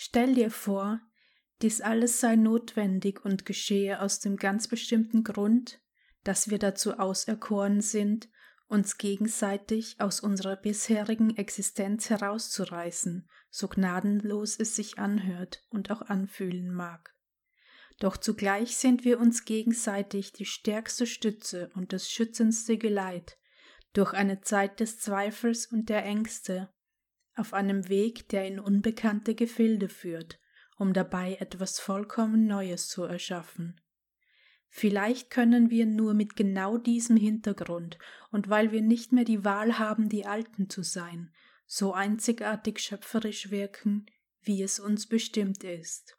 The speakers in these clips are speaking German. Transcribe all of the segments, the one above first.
Stell dir vor, dies alles sei notwendig und geschehe aus dem ganz bestimmten Grund, dass wir dazu auserkoren sind, uns gegenseitig aus unserer bisherigen Existenz herauszureißen, so gnadenlos es sich anhört und auch anfühlen mag. Doch zugleich sind wir uns gegenseitig die stärkste Stütze und das schützendste Geleit durch eine Zeit des Zweifels und der Ängste, auf einem Weg, der in unbekannte Gefilde führt, um dabei etwas vollkommen Neues zu erschaffen. Vielleicht können wir nur mit genau diesem Hintergrund und weil wir nicht mehr die Wahl haben, die Alten zu sein, so einzigartig schöpferisch wirken, wie es uns bestimmt ist.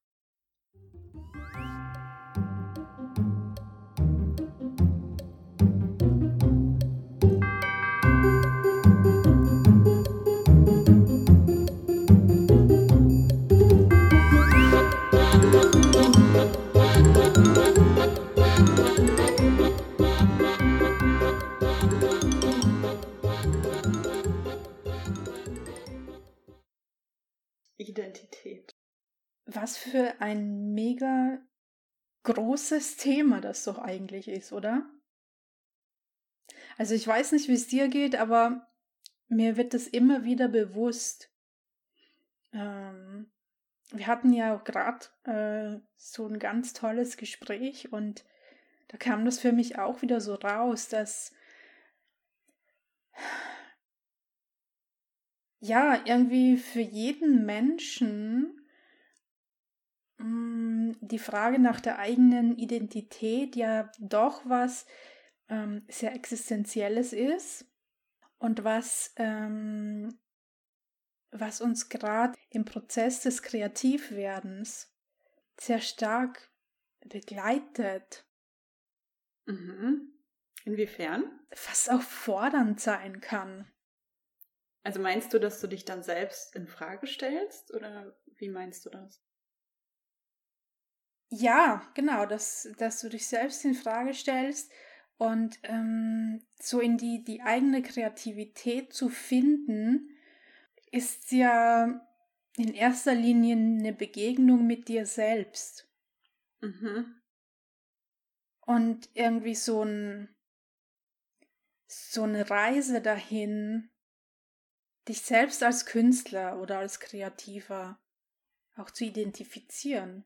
Was für ein mega großes Thema das doch eigentlich ist, oder? Also ich weiß nicht, wie es dir geht, aber mir wird das immer wieder bewusst. Ähm, wir hatten ja auch gerade äh, so ein ganz tolles Gespräch und da kam das für mich auch wieder so raus, dass ja, irgendwie für jeden Menschen Mm, die Frage nach der eigenen Identität ja doch was ähm, sehr Existenzielles ist und was, ähm, was uns gerade im Prozess des Kreativwerdens sehr stark begleitet. Mhm. Inwiefern? Was auch fordernd sein kann. Also meinst du, dass du dich dann selbst in Frage stellst oder wie meinst du das? Ja, genau, dass, dass du dich selbst in Frage stellst und ähm, so in die, die eigene Kreativität zu finden, ist ja in erster Linie eine Begegnung mit dir selbst. Mhm. Und irgendwie so ein so eine Reise dahin, dich selbst als Künstler oder als Kreativer auch zu identifizieren.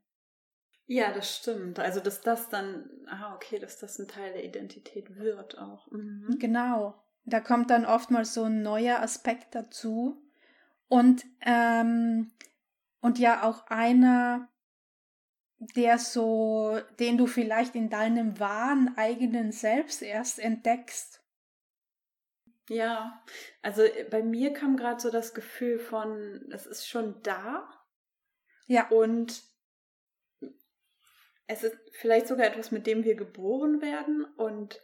Ja, das stimmt. Also, dass das dann, ah, okay, dass das ein Teil der Identität wird auch. Mhm. Genau. Da kommt dann oftmals so ein neuer Aspekt dazu. Und, ähm, und ja auch einer, der so, den du vielleicht in deinem wahren eigenen Selbst erst entdeckst. Ja, also äh, bei mir kam gerade so das Gefühl von, es ist schon da. Ja. Und es ist vielleicht sogar etwas, mit dem wir geboren werden und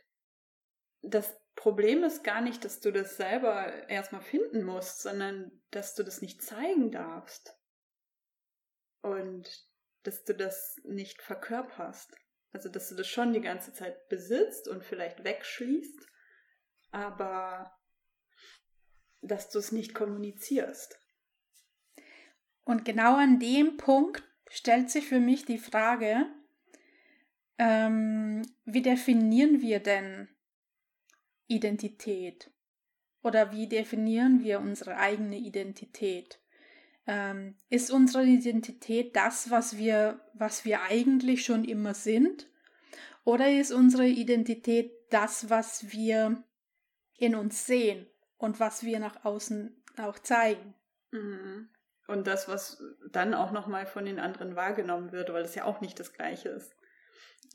das Problem ist gar nicht, dass du das selber erstmal finden musst, sondern dass du das nicht zeigen darfst. Und dass du das nicht verkörperst. Also, dass du das schon die ganze Zeit besitzt und vielleicht wegschließt, aber dass du es nicht kommunizierst. Und genau an dem Punkt stellt sich für mich die Frage, ähm, wie definieren wir denn Identität? Oder wie definieren wir unsere eigene Identität? Ähm, ist unsere Identität das, was wir, was wir eigentlich schon immer sind? Oder ist unsere Identität das, was wir in uns sehen und was wir nach außen auch zeigen? Mhm. Und das, was dann auch nochmal von den anderen wahrgenommen wird, weil es ja auch nicht das Gleiche ist.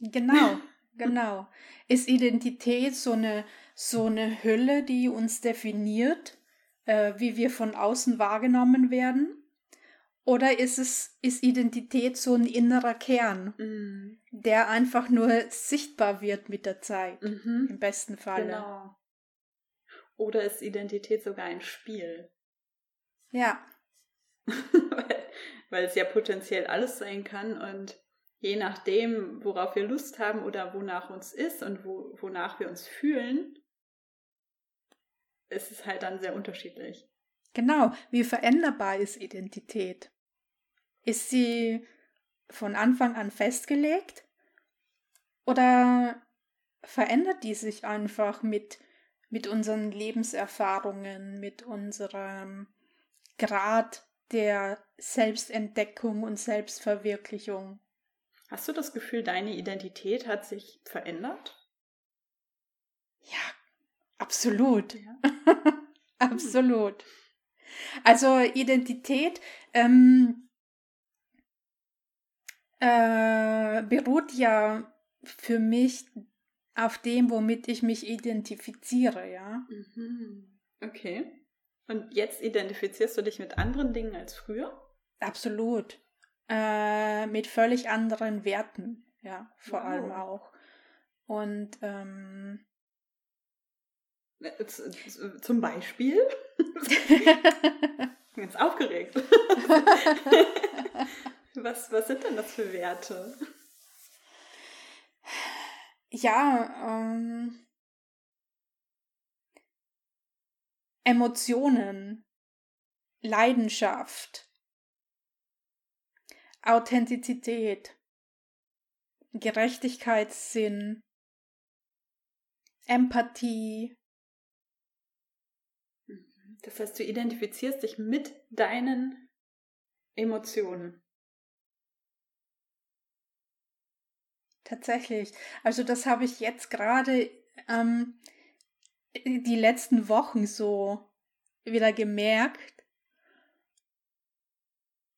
Genau, genau. Ist Identität so eine, so eine Hülle, die uns definiert, äh, wie wir von außen wahrgenommen werden? Oder ist es, ist Identität so ein innerer Kern, mhm. der einfach nur sichtbar wird mit der Zeit, mhm. im besten Fall? Genau. Oder ist Identität sogar ein Spiel? Ja. weil, weil es ja potenziell alles sein kann und je nachdem, worauf wir Lust haben oder wonach uns ist und wo, wonach wir uns fühlen, ist es halt dann sehr unterschiedlich. Genau, wie veränderbar ist Identität? Ist sie von Anfang an festgelegt? Oder verändert die sich einfach mit, mit unseren Lebenserfahrungen, mit unserem Grad der Selbstentdeckung und Selbstverwirklichung? Hast du das Gefühl, deine Identität hat sich verändert? Ja, absolut. Ja. absolut. Also Identität ähm, äh, beruht ja für mich auf dem, womit ich mich identifiziere, ja. Mhm. Okay. Und jetzt identifizierst du dich mit anderen Dingen als früher? Absolut. Äh, mit völlig anderen Werten, ja, vor wow. allem auch. Und ähm, äh, zum Beispiel? Ganz aufgeregt. was, was sind denn das für Werte? Ja, ähm, Emotionen, Leidenschaft, Authentizität, Gerechtigkeitssinn, Empathie. Mhm. Das heißt, du identifizierst dich mit deinen Emotionen. Tatsächlich. Also das habe ich jetzt gerade ähm, die letzten Wochen so wieder gemerkt,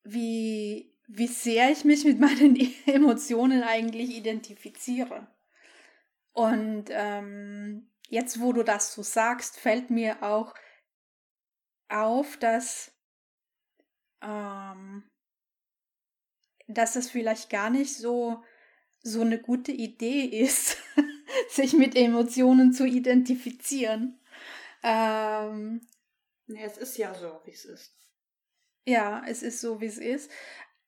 wie, wie sehr ich mich mit meinen Emotionen eigentlich identifiziere. Und ähm, jetzt, wo du das so sagst, fällt mir auch auf, dass, ähm, dass es vielleicht gar nicht so, so eine gute Idee ist, sich mit Emotionen zu identifizieren. Ähm, ja, es ist ja so, wie es ist. Ja, es ist so, wie es ist.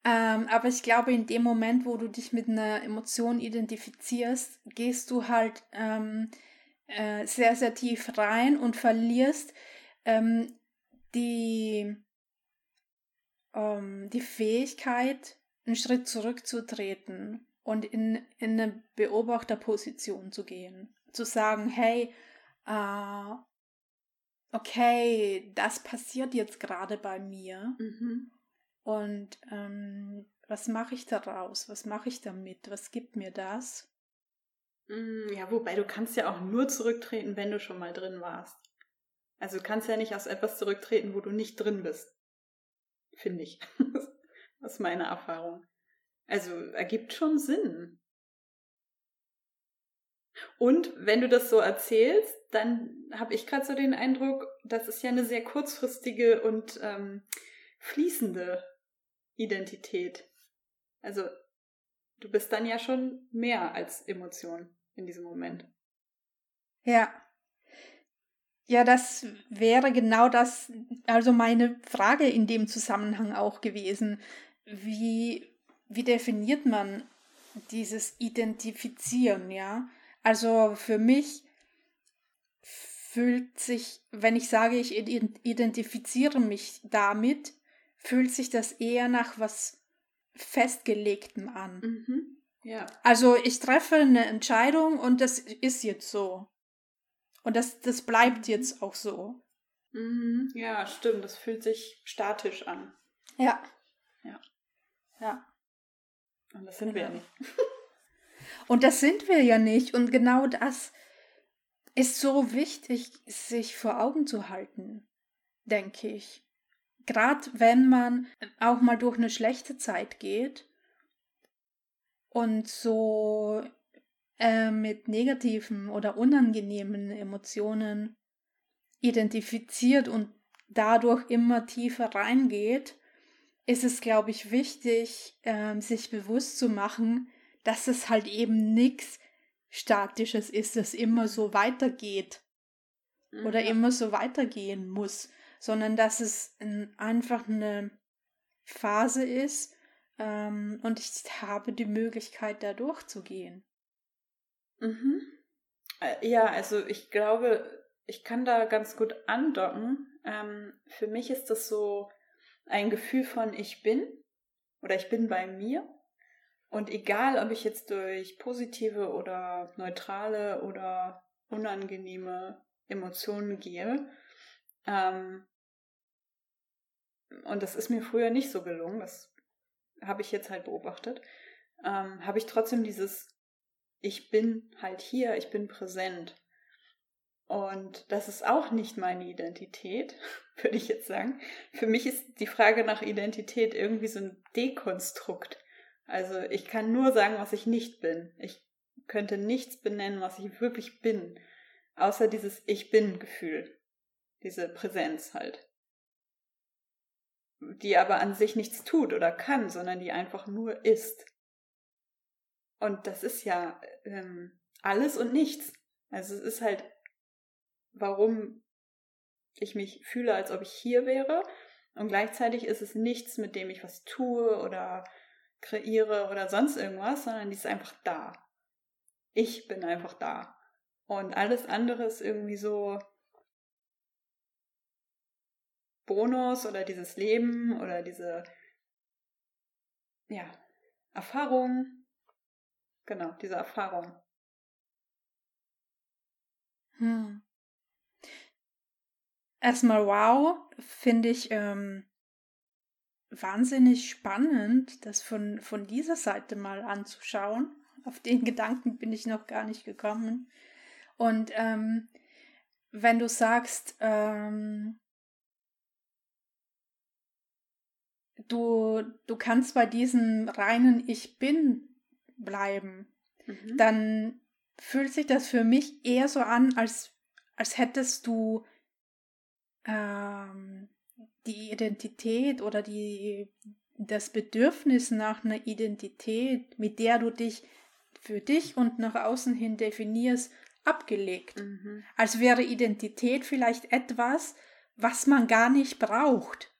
Ähm, aber ich glaube, in dem Moment, wo du dich mit einer Emotion identifizierst, gehst du halt ähm, äh, sehr, sehr tief rein und verlierst ähm, die, ähm, die Fähigkeit, einen Schritt zurückzutreten und in, in eine Beobachterposition zu gehen. Zu sagen, hey, äh, okay, das passiert jetzt gerade bei mir. Mhm. Und ähm, was mache ich daraus? Was mache ich damit? Was gibt mir das? Mm, ja, wobei du kannst ja auch nur zurücktreten, wenn du schon mal drin warst. Also du kannst ja nicht aus etwas zurücktreten, wo du nicht drin bist. Finde ich. das ist meine Erfahrung. Also ergibt schon Sinn. Und wenn du das so erzählst, dann habe ich gerade so den Eindruck, das ist ja eine sehr kurzfristige und ähm, fließende Identität. Also du bist dann ja schon mehr als Emotion in diesem Moment. Ja. Ja, das wäre genau das, also meine Frage in dem Zusammenhang auch gewesen. Wie wie definiert man dieses Identifizieren, ja? Also für mich fühlt sich, wenn ich sage, ich identifiziere mich damit, fühlt sich das eher nach was Festgelegtem an. Mhm. Ja. Also ich treffe eine Entscheidung und das ist jetzt so. Und das, das bleibt mhm. jetzt auch so. Mhm. Ja, stimmt. Das fühlt sich statisch an. Ja. Ja. Ja. Und das sind genau. wir ja nicht. Und das sind wir ja nicht. Und genau das ist so wichtig, sich vor Augen zu halten, denke ich. Gerade wenn man auch mal durch eine schlechte Zeit geht und so äh, mit negativen oder unangenehmen Emotionen identifiziert und dadurch immer tiefer reingeht, ist es, glaube ich, wichtig, ähm, sich bewusst zu machen, dass es halt eben nichts Statisches ist, das immer so weitergeht mhm. oder immer so weitergehen muss, sondern dass es ein, einfach eine Phase ist ähm, und ich habe die Möglichkeit, da durchzugehen. Mhm. Äh, ja, also ich glaube, ich kann da ganz gut andocken. Ähm, für mich ist das so, ein Gefühl von ich bin oder ich bin bei mir. Und egal, ob ich jetzt durch positive oder neutrale oder unangenehme Emotionen gehe, ähm, und das ist mir früher nicht so gelungen, das habe ich jetzt halt beobachtet, ähm, habe ich trotzdem dieses, ich bin halt hier, ich bin präsent. Und das ist auch nicht meine Identität, würde ich jetzt sagen. Für mich ist die Frage nach Identität irgendwie so ein Dekonstrukt. Also ich kann nur sagen, was ich nicht bin. Ich könnte nichts benennen, was ich wirklich bin, außer dieses Ich bin-Gefühl, diese Präsenz halt die aber an sich nichts tut oder kann, sondern die einfach nur ist. Und das ist ja ähm, alles und nichts. Also es ist halt, warum ich mich fühle, als ob ich hier wäre. Und gleichzeitig ist es nichts, mit dem ich was tue oder kreiere oder sonst irgendwas, sondern die ist einfach da. Ich bin einfach da. Und alles andere ist irgendwie so, Bonus oder dieses Leben oder diese ja, Erfahrung. Genau, diese Erfahrung. Hm. Erstmal wow, finde ich ähm, wahnsinnig spannend, das von, von dieser Seite mal anzuschauen. Auf den Gedanken bin ich noch gar nicht gekommen. Und ähm, wenn du sagst, ähm, du, du kannst bei diesem reinen Ich bin bleiben, mhm. dann fühlt sich das für mich eher so an, als, als hättest du ähm, die Identität oder die, das Bedürfnis nach einer Identität, mit der du dich für dich und nach außen hin definierst, abgelegt. Mhm. Als wäre Identität vielleicht etwas, was man gar nicht braucht.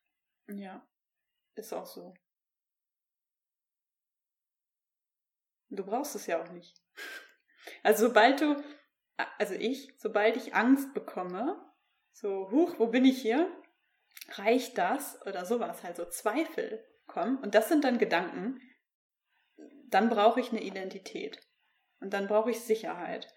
Ja. Ist auch so. Du brauchst es ja auch nicht. Also sobald du, also ich, sobald ich Angst bekomme, so, huch, wo bin ich hier? Reicht das? Oder sowas, halt so Zweifel kommen. Und das sind dann Gedanken. Dann brauche ich eine Identität. Und dann brauche ich Sicherheit.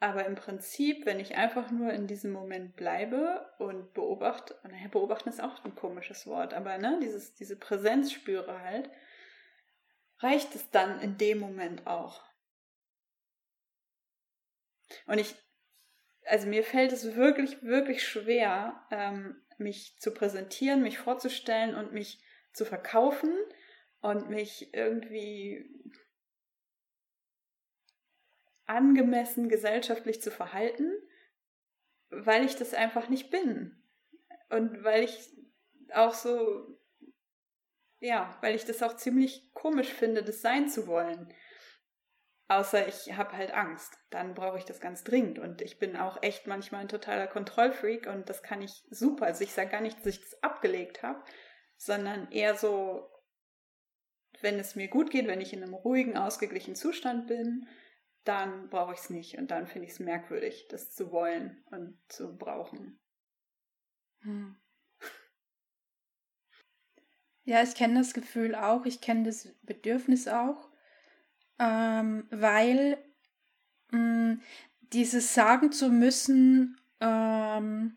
Aber im Prinzip, wenn ich einfach nur in diesem Moment bleibe und beobachte, naja, beobachten ist auch ein komisches Wort, aber ne, dieses, diese Präsenz spüre halt, reicht es dann in dem Moment auch. Und ich, also mir fällt es wirklich, wirklich schwer, ähm, mich zu präsentieren, mich vorzustellen und mich zu verkaufen und mich irgendwie angemessen gesellschaftlich zu verhalten, weil ich das einfach nicht bin. Und weil ich auch so, ja, weil ich das auch ziemlich komisch finde, das sein zu wollen. Außer ich habe halt Angst. Dann brauche ich das ganz dringend. Und ich bin auch echt manchmal ein totaler Kontrollfreak und das kann ich super. Also ich sage gar nicht, dass ich das abgelegt habe, sondern eher so, wenn es mir gut geht, wenn ich in einem ruhigen, ausgeglichenen Zustand bin, dann brauche ich es nicht. Und dann finde ich es merkwürdig, das zu wollen und zu brauchen. Hm. Ja, ich kenne das Gefühl auch, ich kenne das Bedürfnis auch, ähm, weil mh, hm, dieses sagen zu müssen ähm,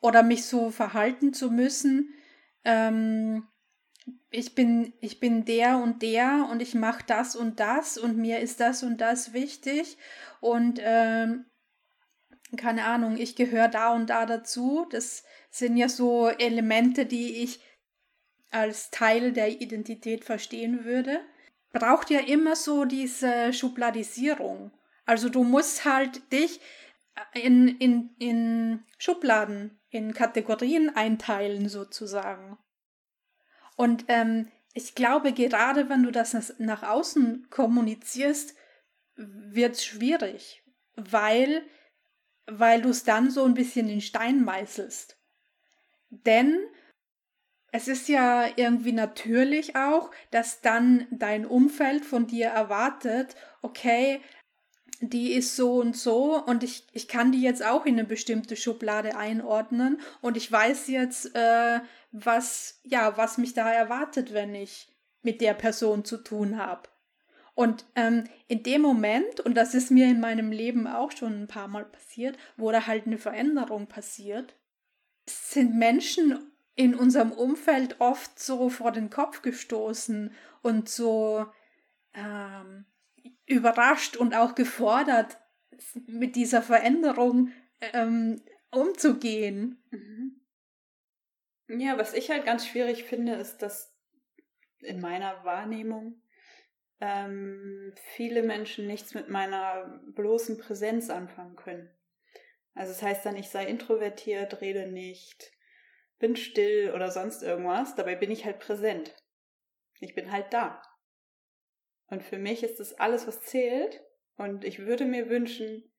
oder mich so verhalten zu müssen, ähm, ich bin, ich bin der und der und ich mache das und das und mir ist das und das wichtig und ähm, keine Ahnung, ich gehöre da und da dazu. Das sind ja so Elemente, die ich als Teil der Identität verstehen würde. Braucht ja immer so diese Schubladisierung. Also du musst halt dich in, in, in Schubladen, in Kategorien einteilen sozusagen. Und ähm, ich glaube, gerade wenn du das nach außen kommunizierst, wird es schwierig, weil, weil du es dann so ein bisschen in Stein meißelst. Denn es ist ja irgendwie natürlich auch, dass dann dein Umfeld von dir erwartet, okay, die ist so und so und ich, ich kann die jetzt auch in eine bestimmte Schublade einordnen und ich weiß jetzt, äh, was, ja, was mich da erwartet, wenn ich mit der Person zu tun habe. Und ähm, in dem Moment, und das ist mir in meinem Leben auch schon ein paar Mal passiert, wo da halt eine Veränderung passiert, sind Menschen in unserem Umfeld oft so vor den Kopf gestoßen und so ähm, überrascht und auch gefordert, mit dieser Veränderung ähm, umzugehen. Mhm. Ja, was ich halt ganz schwierig finde, ist, dass in meiner Wahrnehmung ähm, viele Menschen nichts mit meiner bloßen Präsenz anfangen können. Also es das heißt dann, ich sei introvertiert, rede nicht, bin still oder sonst irgendwas. Dabei bin ich halt präsent. Ich bin halt da. Und für mich ist das alles, was zählt. Und ich würde mir wünschen,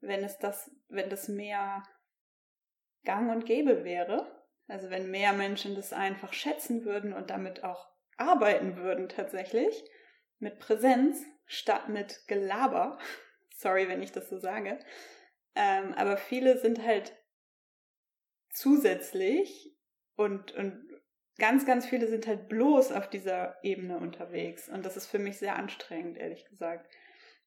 wenn es das, wenn das mehr gang und gäbe wäre. Also wenn mehr Menschen das einfach schätzen würden und damit auch arbeiten würden tatsächlich mit Präsenz statt mit Gelaber. Sorry, wenn ich das so sage. Ähm, aber viele sind halt zusätzlich und, und ganz, ganz viele sind halt bloß auf dieser Ebene unterwegs. Und das ist für mich sehr anstrengend, ehrlich gesagt.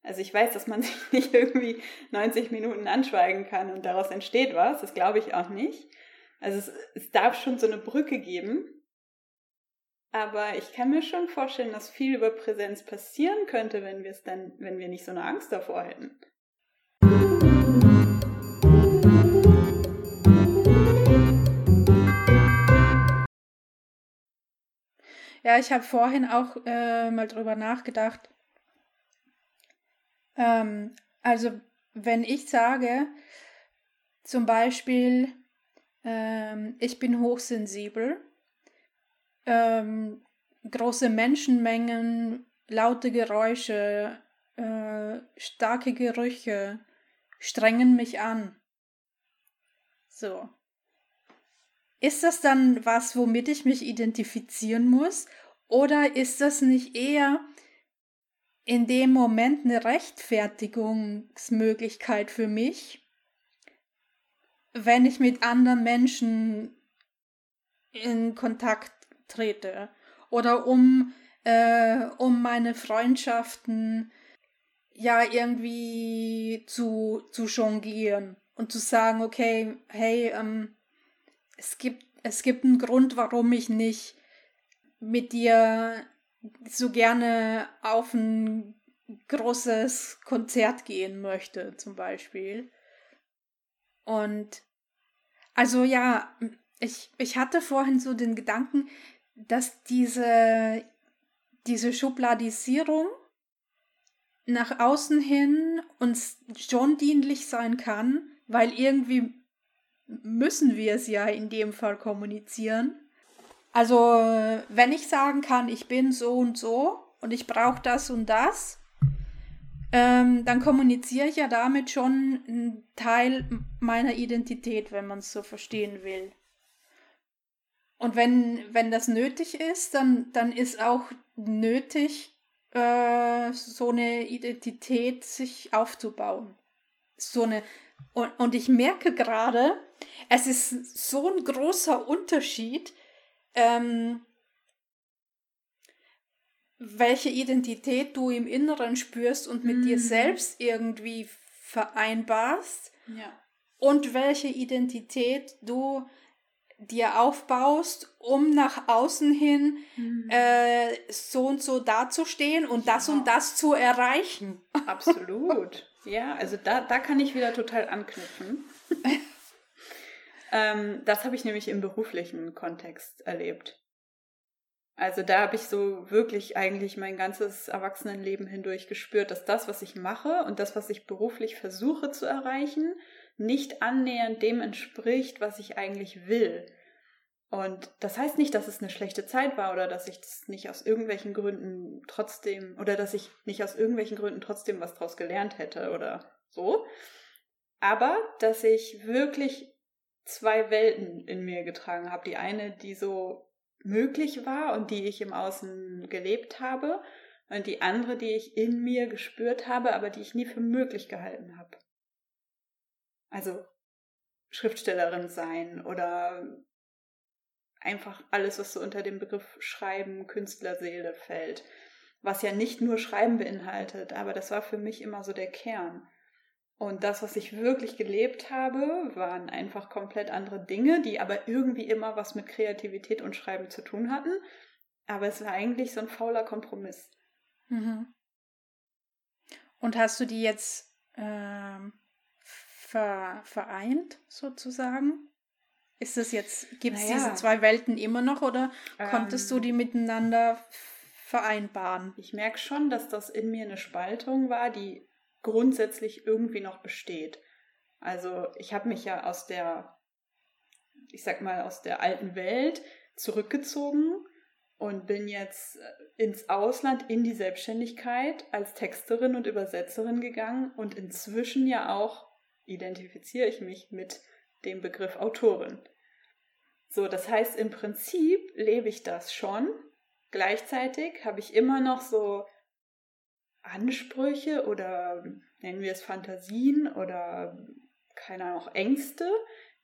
Also ich weiß, dass man sich nicht irgendwie 90 Minuten anschweigen kann und daraus entsteht was. Das glaube ich auch nicht. Also es, es darf schon so eine Brücke geben, aber ich kann mir schon vorstellen, dass viel über Präsenz passieren könnte, wenn wir es dann, wenn wir nicht so eine Angst davor hätten. Ja, ich habe vorhin auch äh, mal drüber nachgedacht. Ähm, also, wenn ich sage, zum Beispiel, ähm, ich bin hochsensibel, ähm, große Menschenmengen, laute Geräusche, äh, starke Gerüche strengen mich an. So. Ist das dann was, womit ich mich identifizieren muss? Oder ist das nicht eher in dem Moment eine Rechtfertigungsmöglichkeit für mich, wenn ich mit anderen Menschen in Kontakt trete oder um, äh, um meine Freundschaften ja irgendwie zu, zu jonglieren und zu sagen, okay, hey, ähm, es gibt, es gibt einen Grund, warum ich nicht mit dir so gerne auf ein großes Konzert gehen möchte, zum Beispiel. Und also ja, ich, ich hatte vorhin so den Gedanken, dass diese, diese Schubladisierung nach außen hin uns schon dienlich sein kann, weil irgendwie müssen wir es ja in dem Fall kommunizieren. Also wenn ich sagen kann, ich bin so und so und ich brauche das und das, ähm, dann kommuniziere ich ja damit schon einen Teil meiner Identität, wenn man es so verstehen will. Und wenn, wenn das nötig ist, dann, dann ist auch nötig, äh, so eine Identität sich aufzubauen. So eine, und, und ich merke gerade, es ist so ein großer Unterschied, ähm, welche Identität du im Inneren spürst und mit mhm. dir selbst irgendwie vereinbarst ja. und welche Identität du dir aufbaust, um nach außen hin mhm. äh, so und so dazustehen und ja. das und das zu erreichen. Absolut. ja, also da, da kann ich wieder total anknüpfen. ähm, das habe ich nämlich im beruflichen Kontext erlebt. Also da habe ich so wirklich eigentlich mein ganzes Erwachsenenleben hindurch gespürt, dass das, was ich mache und das, was ich beruflich versuche zu erreichen, nicht annähernd dem entspricht, was ich eigentlich will. Und das heißt nicht, dass es eine schlechte Zeit war oder dass ich das nicht aus irgendwelchen Gründen trotzdem oder dass ich nicht aus irgendwelchen Gründen trotzdem was draus gelernt hätte oder so. Aber dass ich wirklich zwei Welten in mir getragen habe. Die eine, die so möglich war und die ich im Außen gelebt habe und die andere, die ich in mir gespürt habe, aber die ich nie für möglich gehalten habe. Also Schriftstellerin sein oder einfach alles, was so unter dem Begriff Schreiben, Künstlerseele fällt. Was ja nicht nur Schreiben beinhaltet, aber das war für mich immer so der Kern. Und das, was ich wirklich gelebt habe, waren einfach komplett andere Dinge, die aber irgendwie immer was mit Kreativität und Schreiben zu tun hatten. Aber es war eigentlich so ein fauler Kompromiss. Mhm. Und hast du die jetzt ähm, ver vereint, sozusagen? Ist das jetzt, gibt es naja. diese zwei Welten immer noch oder ähm, konntest du ähm. die miteinander vereinbaren? Ich merke schon, dass das in mir eine Spaltung war, die grundsätzlich irgendwie noch besteht. Also ich habe mich ja aus der, ich sag mal, aus der alten Welt zurückgezogen und bin jetzt äh, ins Ausland in die Selbstständigkeit als Texterin und Übersetzerin gegangen und inzwischen ja auch identifiziere ich mich mit dem Begriff Autorin. So, das heißt, im Prinzip lebe ich das schon. Gleichzeitig habe ich immer noch so Ansprüche oder nennen wir es Fantasien oder keine Ahnung, Ängste,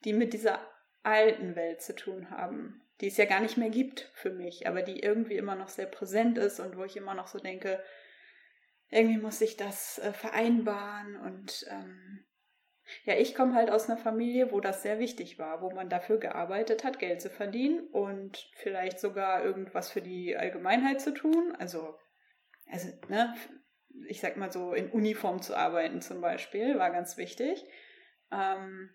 die mit dieser alten Welt zu tun haben, die es ja gar nicht mehr gibt für mich, aber die irgendwie immer noch sehr präsent ist und wo ich immer noch so denke, irgendwie muss ich das äh, vereinbaren und ähm, ja, ich komme halt aus einer Familie, wo das sehr wichtig war, wo man dafür gearbeitet hat, Geld zu verdienen und vielleicht sogar irgendwas für die Allgemeinheit zu tun. Also, also, ne, ich sag mal so, in Uniform zu arbeiten zum Beispiel, war ganz wichtig. Ähm,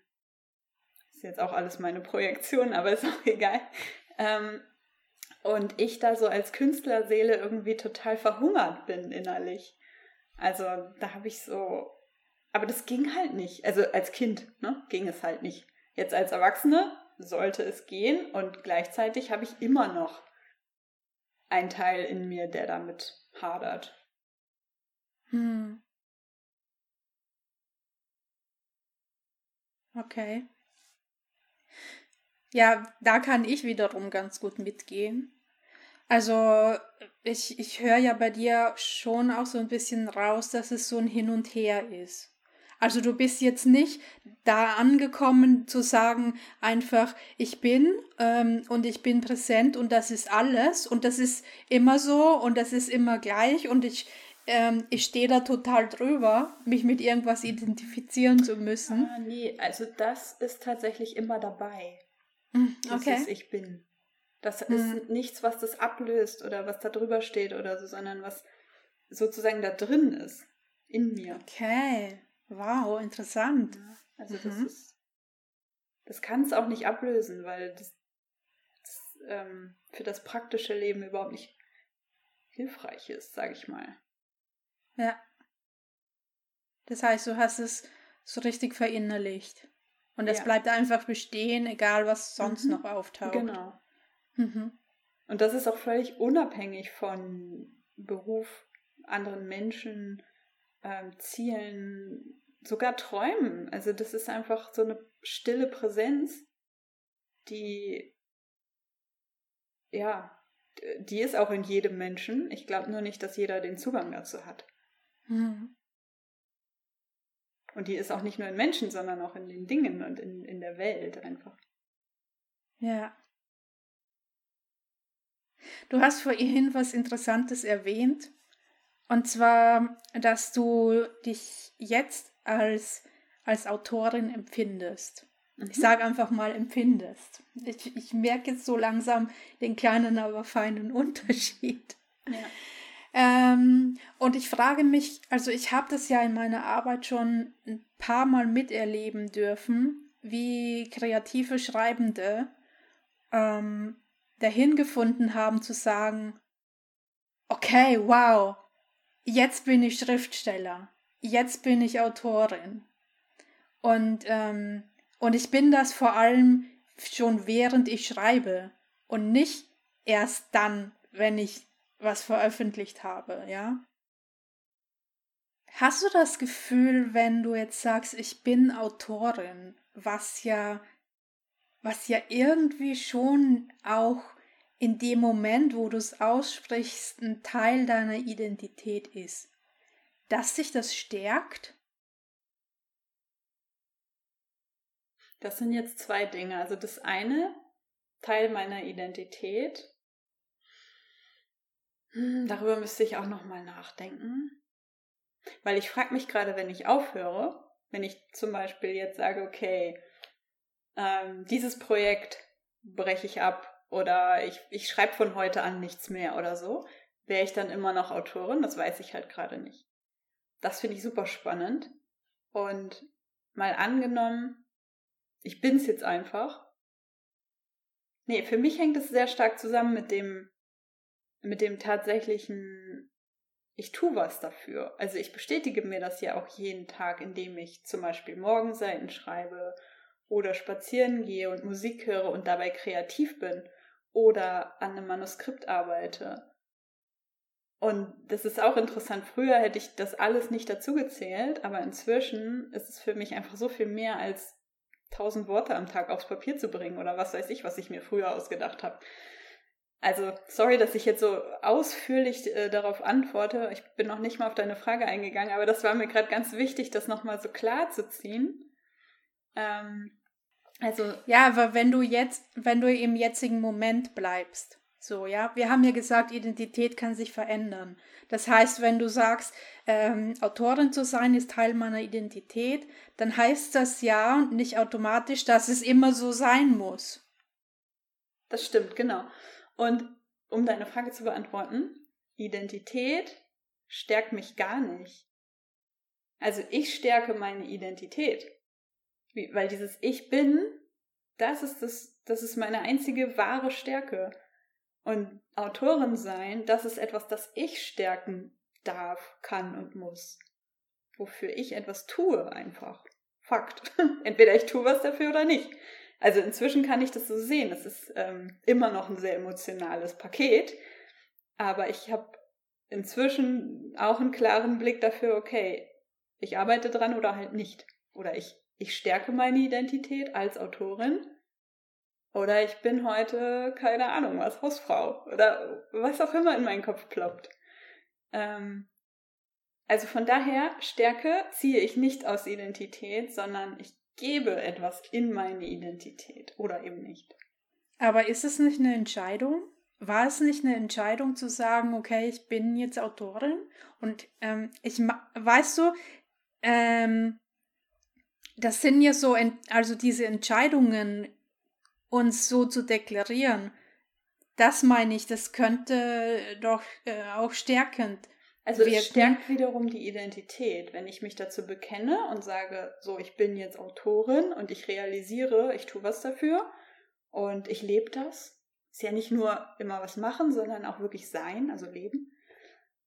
ist jetzt auch alles meine Projektion, aber ist auch egal. Ähm, und ich da so als Künstlerseele irgendwie total verhungert bin innerlich. Also da habe ich so aber das ging halt nicht. Also als Kind ne, ging es halt nicht. Jetzt als Erwachsene sollte es gehen und gleichzeitig habe ich immer noch einen Teil in mir, der damit hadert. Hm. Okay. Ja, da kann ich wiederum ganz gut mitgehen. Also ich, ich höre ja bei dir schon auch so ein bisschen raus, dass es so ein Hin und Her ist. Also du bist jetzt nicht da angekommen zu sagen, einfach ich bin ähm, und ich bin präsent und das ist alles und das ist immer so und das ist immer gleich und ich, ähm, ich stehe da total drüber, mich mit irgendwas identifizieren zu müssen. Ah, nee, also das ist tatsächlich immer dabei. Hm, okay. Dieses Ich bin. Das ist hm. nichts, was das ablöst oder was da drüber steht oder so, sondern was sozusagen da drin ist. In mir. Okay. Wow, interessant. Ja, also mhm. das ist, das kann es auch nicht ablösen, weil das, das ähm, für das praktische Leben überhaupt nicht hilfreich ist, sage ich mal. Ja. Das heißt, du hast es so richtig verinnerlicht. Und es ja. bleibt einfach bestehen, egal was sonst mhm. noch auftaucht. Genau. Mhm. Und das ist auch völlig unabhängig von Beruf, anderen Menschen, ähm, Zielen, sogar Träumen. Also das ist einfach so eine stille Präsenz, die ja, die ist auch in jedem Menschen. Ich glaube nur nicht, dass jeder den Zugang dazu hat. Mhm. Und die ist auch nicht nur in Menschen, sondern auch in den Dingen und in, in der Welt einfach. Ja. Du hast vorhin was Interessantes erwähnt, und zwar, dass du dich jetzt als, als Autorin empfindest. Mhm. Ich sage einfach mal empfindest. Ich, ich merke jetzt so langsam den kleinen, aber feinen Unterschied. Ja. Ähm, und ich frage mich, also ich habe das ja in meiner Arbeit schon ein paar Mal miterleben dürfen, wie kreative Schreibende ähm, dahin gefunden haben zu sagen, okay, wow, jetzt bin ich Schriftsteller, jetzt bin ich Autorin. Und, ähm, und ich bin das vor allem schon während ich schreibe und nicht erst dann, wenn ich was veröffentlicht habe, ja. Hast du das Gefühl, wenn du jetzt sagst, ich bin Autorin, was ja, was ja irgendwie schon auch in dem Moment, wo du es aussprichst, ein Teil deiner Identität ist, dass sich das stärkt? Das sind jetzt zwei Dinge. Also das eine Teil meiner Identität. Hm, darüber müsste ich auch nochmal nachdenken. Weil ich frage mich gerade, wenn ich aufhöre, wenn ich zum Beispiel jetzt sage, okay, ähm, dieses Projekt breche ich ab oder ich, ich schreibe von heute an nichts mehr oder so, wäre ich dann immer noch Autorin? Das weiß ich halt gerade nicht. Das finde ich super spannend. Und mal angenommen, ich bin's jetzt einfach. Nee, für mich hängt es sehr stark zusammen mit dem, mit dem tatsächlichen, ich tue was dafür. Also ich bestätige mir das ja auch jeden Tag, indem ich zum Beispiel Morgenseiten schreibe oder spazieren gehe und Musik höre und dabei kreativ bin oder an einem Manuskript arbeite. Und das ist auch interessant. Früher hätte ich das alles nicht dazu gezählt, aber inzwischen ist es für mich einfach so viel mehr als tausend Worte am Tag aufs Papier zu bringen oder was weiß ich, was ich mir früher ausgedacht habe. Also, sorry, dass ich jetzt so ausführlich äh, darauf antworte. Ich bin noch nicht mal auf deine Frage eingegangen, aber das war mir gerade ganz wichtig, das nochmal so klar zu ziehen. Ähm, also. Ja, aber wenn du jetzt, wenn du im jetzigen Moment bleibst, so, ja, wir haben ja gesagt, Identität kann sich verändern. Das heißt, wenn du sagst, ähm, Autorin zu sein ist Teil meiner Identität, dann heißt das ja nicht automatisch, dass es immer so sein muss. Das stimmt, genau. Und um deine Frage zu beantworten, Identität stärkt mich gar nicht. Also ich stärke meine Identität. Weil dieses Ich bin, das ist das, das ist meine einzige wahre Stärke. Und Autorin sein, das ist etwas, das ich stärken darf, kann und muss. Wofür ich etwas tue einfach. Fakt. Entweder ich tue was dafür oder nicht. Also inzwischen kann ich das so sehen. Es ist ähm, immer noch ein sehr emotionales Paket. Aber ich habe inzwischen auch einen klaren Blick dafür, okay, ich arbeite dran oder halt nicht. Oder ich ich stärke meine Identität als Autorin. Oder ich bin heute, keine Ahnung, was Hausfrau. Oder was auch immer in meinen Kopf ploppt. Ähm, also von daher, Stärke ziehe ich nicht aus Identität, sondern ich gebe etwas in meine Identität. Oder eben nicht. Aber ist es nicht eine Entscheidung? War es nicht eine Entscheidung zu sagen, okay, ich bin jetzt Autorin und ähm, ich weißt du, ähm, das sind ja so, also diese Entscheidungen, uns so zu deklarieren, das meine ich, das könnte doch äh, auch stärkend. Also wirken. es stärkt wiederum die Identität, wenn ich mich dazu bekenne und sage, so, ich bin jetzt Autorin und ich realisiere, ich tue was dafür und ich lebe das. Ist ja nicht nur immer was machen, sondern auch wirklich sein, also leben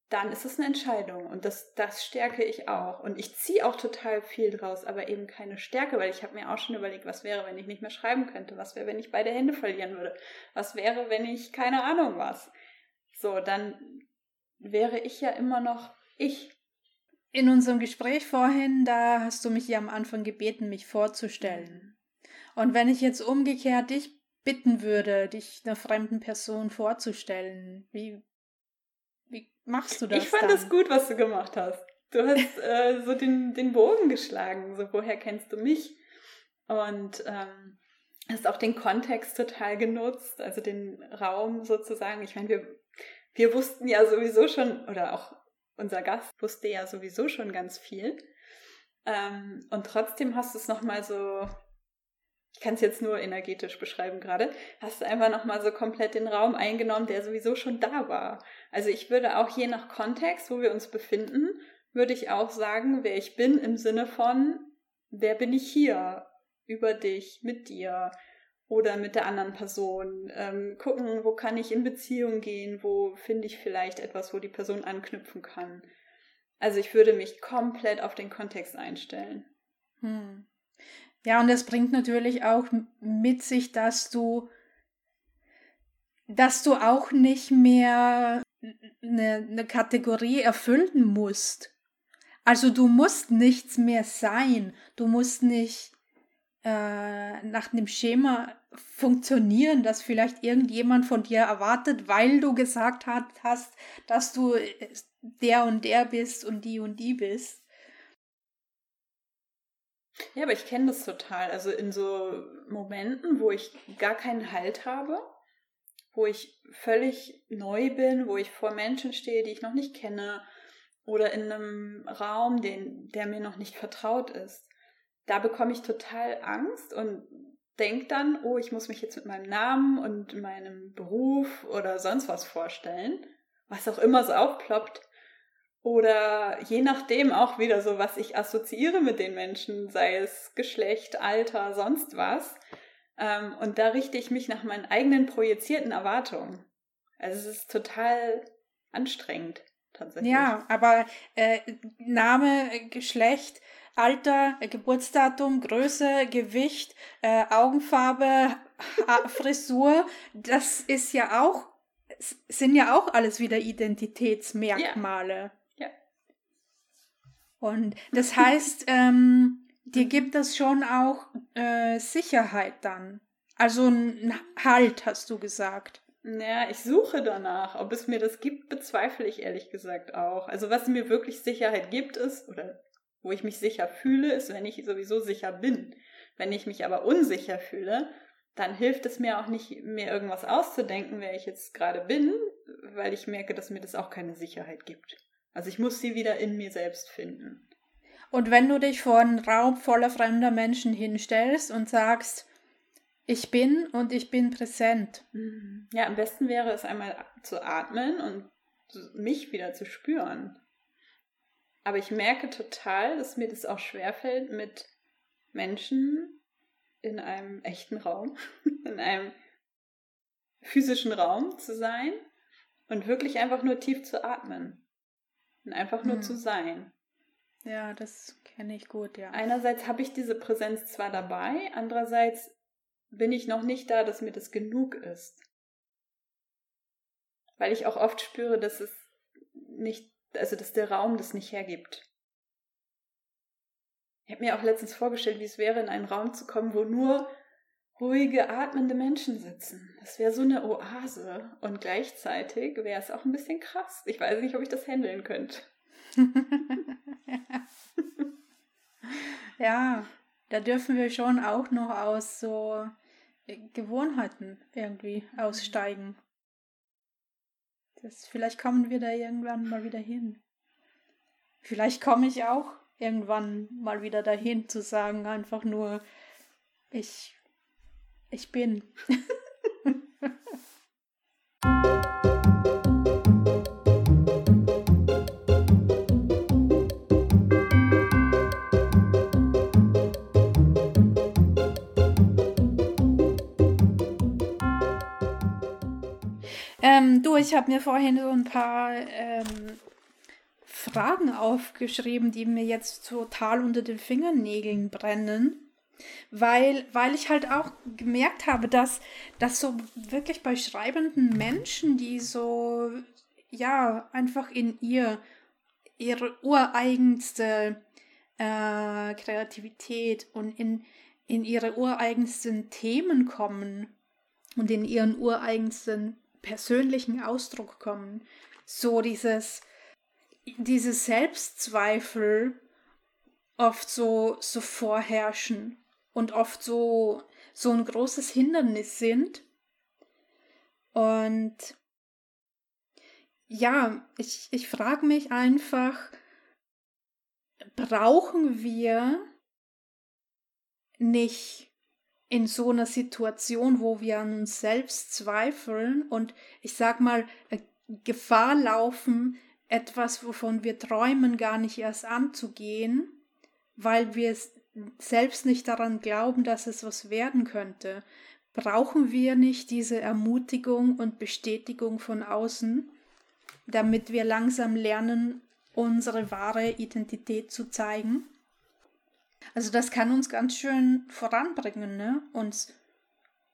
dann ist es eine Entscheidung und das, das stärke ich auch. Und ich ziehe auch total viel draus, aber eben keine Stärke, weil ich habe mir auch schon überlegt, was wäre, wenn ich nicht mehr schreiben könnte, was wäre, wenn ich beide Hände verlieren würde, was wäre, wenn ich keine Ahnung was. So, dann wäre ich ja immer noch ich. In unserem Gespräch vorhin, da hast du mich ja am Anfang gebeten, mich vorzustellen. Und wenn ich jetzt umgekehrt dich bitten würde, dich einer fremden Person vorzustellen, wie, machst du das? Ich fand es gut, was du gemacht hast. Du hast äh, so den, den Bogen geschlagen, so woher kennst du mich? Und ähm, hast auch den Kontext total genutzt, also den Raum sozusagen. Ich meine, wir, wir wussten ja sowieso schon, oder auch unser Gast wusste ja sowieso schon ganz viel. Ähm, und trotzdem hast du es nochmal so ich kann es jetzt nur energetisch beschreiben gerade, hast du einfach nochmal so komplett den Raum eingenommen, der sowieso schon da war. Also ich würde auch je nach Kontext, wo wir uns befinden, würde ich auch sagen, wer ich bin im Sinne von, wer bin ich hier über dich, mit dir oder mit der anderen Person. Ähm, gucken, wo kann ich in Beziehung gehen, wo finde ich vielleicht etwas, wo die Person anknüpfen kann. Also ich würde mich komplett auf den Kontext einstellen. Hm. Ja, und das bringt natürlich auch mit sich, dass du, dass du auch nicht mehr eine, eine Kategorie erfüllen musst. Also du musst nichts mehr sein. Du musst nicht äh, nach einem Schema funktionieren, das vielleicht irgendjemand von dir erwartet, weil du gesagt hast, dass du der und der bist und die und die bist. Ja, aber ich kenne das total. Also in so Momenten, wo ich gar keinen Halt habe, wo ich völlig neu bin, wo ich vor Menschen stehe, die ich noch nicht kenne, oder in einem Raum, den, der mir noch nicht vertraut ist, da bekomme ich total Angst und denke dann, oh, ich muss mich jetzt mit meinem Namen und meinem Beruf oder sonst was vorstellen, was auch immer so aufploppt. Oder je nachdem auch wieder so, was ich assoziiere mit den Menschen, sei es Geschlecht, Alter, sonst was. Ähm, und da richte ich mich nach meinen eigenen projizierten Erwartungen. Also es ist total anstrengend, tatsächlich. Ja, aber äh, Name, Geschlecht, Alter, Geburtsdatum, Größe, Gewicht, äh, Augenfarbe, ha Frisur, das ist ja auch, sind ja auch alles wieder Identitätsmerkmale. Ja. ja. Und das heißt, ähm, dir gibt das schon auch äh, Sicherheit dann. Also ein Halt, hast du gesagt. Naja, ich suche danach. Ob es mir das gibt, bezweifle ich ehrlich gesagt auch. Also was mir wirklich Sicherheit gibt, ist, oder wo ich mich sicher fühle, ist, wenn ich sowieso sicher bin. Wenn ich mich aber unsicher fühle, dann hilft es mir auch nicht, mir irgendwas auszudenken, wer ich jetzt gerade bin, weil ich merke, dass mir das auch keine Sicherheit gibt. Also ich muss sie wieder in mir selbst finden. Und wenn du dich vor einen Raum voller fremder Menschen hinstellst und sagst, ich bin und ich bin präsent. Mhm. Ja, am besten wäre es einmal zu atmen und mich wieder zu spüren. Aber ich merke total, dass mir das auch schwerfällt, mit Menschen in einem echten Raum, in einem physischen Raum zu sein und wirklich einfach nur tief zu atmen und einfach nur hm. zu sein. Ja, das kenne ich gut, ja. Einerseits habe ich diese Präsenz zwar dabei, andererseits bin ich noch nicht da, dass mir das genug ist. Weil ich auch oft spüre, dass es nicht also dass der Raum das nicht hergibt. Ich habe mir auch letztens vorgestellt, wie es wäre, in einen Raum zu kommen, wo nur ruhige, atmende Menschen sitzen. Das wäre so eine Oase. Und gleichzeitig wäre es auch ein bisschen krass. Ich weiß nicht, ob ich das handeln könnte. ja, da dürfen wir schon auch noch aus so Gewohnheiten irgendwie aussteigen. Das, vielleicht kommen wir da irgendwann mal wieder hin. Vielleicht komme ich auch irgendwann mal wieder dahin zu sagen, einfach nur, ich, ich bin. Ähm, du, ich habe mir vorhin so ein paar ähm, Fragen aufgeschrieben, die mir jetzt total unter den Fingernägeln brennen. Weil, weil ich halt auch gemerkt habe, dass, dass so wirklich bei schreibenden Menschen, die so, ja, einfach in ihr, ihre ureigenste äh, Kreativität und in, in ihre ureigensten Themen kommen und in ihren ureigensten persönlichen Ausdruck kommen. So dieses, dieses Selbstzweifel oft so, so vorherrschen und oft so, so ein großes Hindernis sind. Und ja, ich, ich frage mich einfach, brauchen wir nicht in so einer Situation, wo wir an uns selbst zweifeln und ich sag mal, äh, Gefahr laufen, etwas, wovon wir träumen, gar nicht erst anzugehen, weil wir selbst nicht daran glauben, dass es was werden könnte. Brauchen wir nicht diese Ermutigung und Bestätigung von außen, damit wir langsam lernen, unsere wahre Identität zu zeigen? Also das kann uns ganz schön voranbringen, ne? Uns,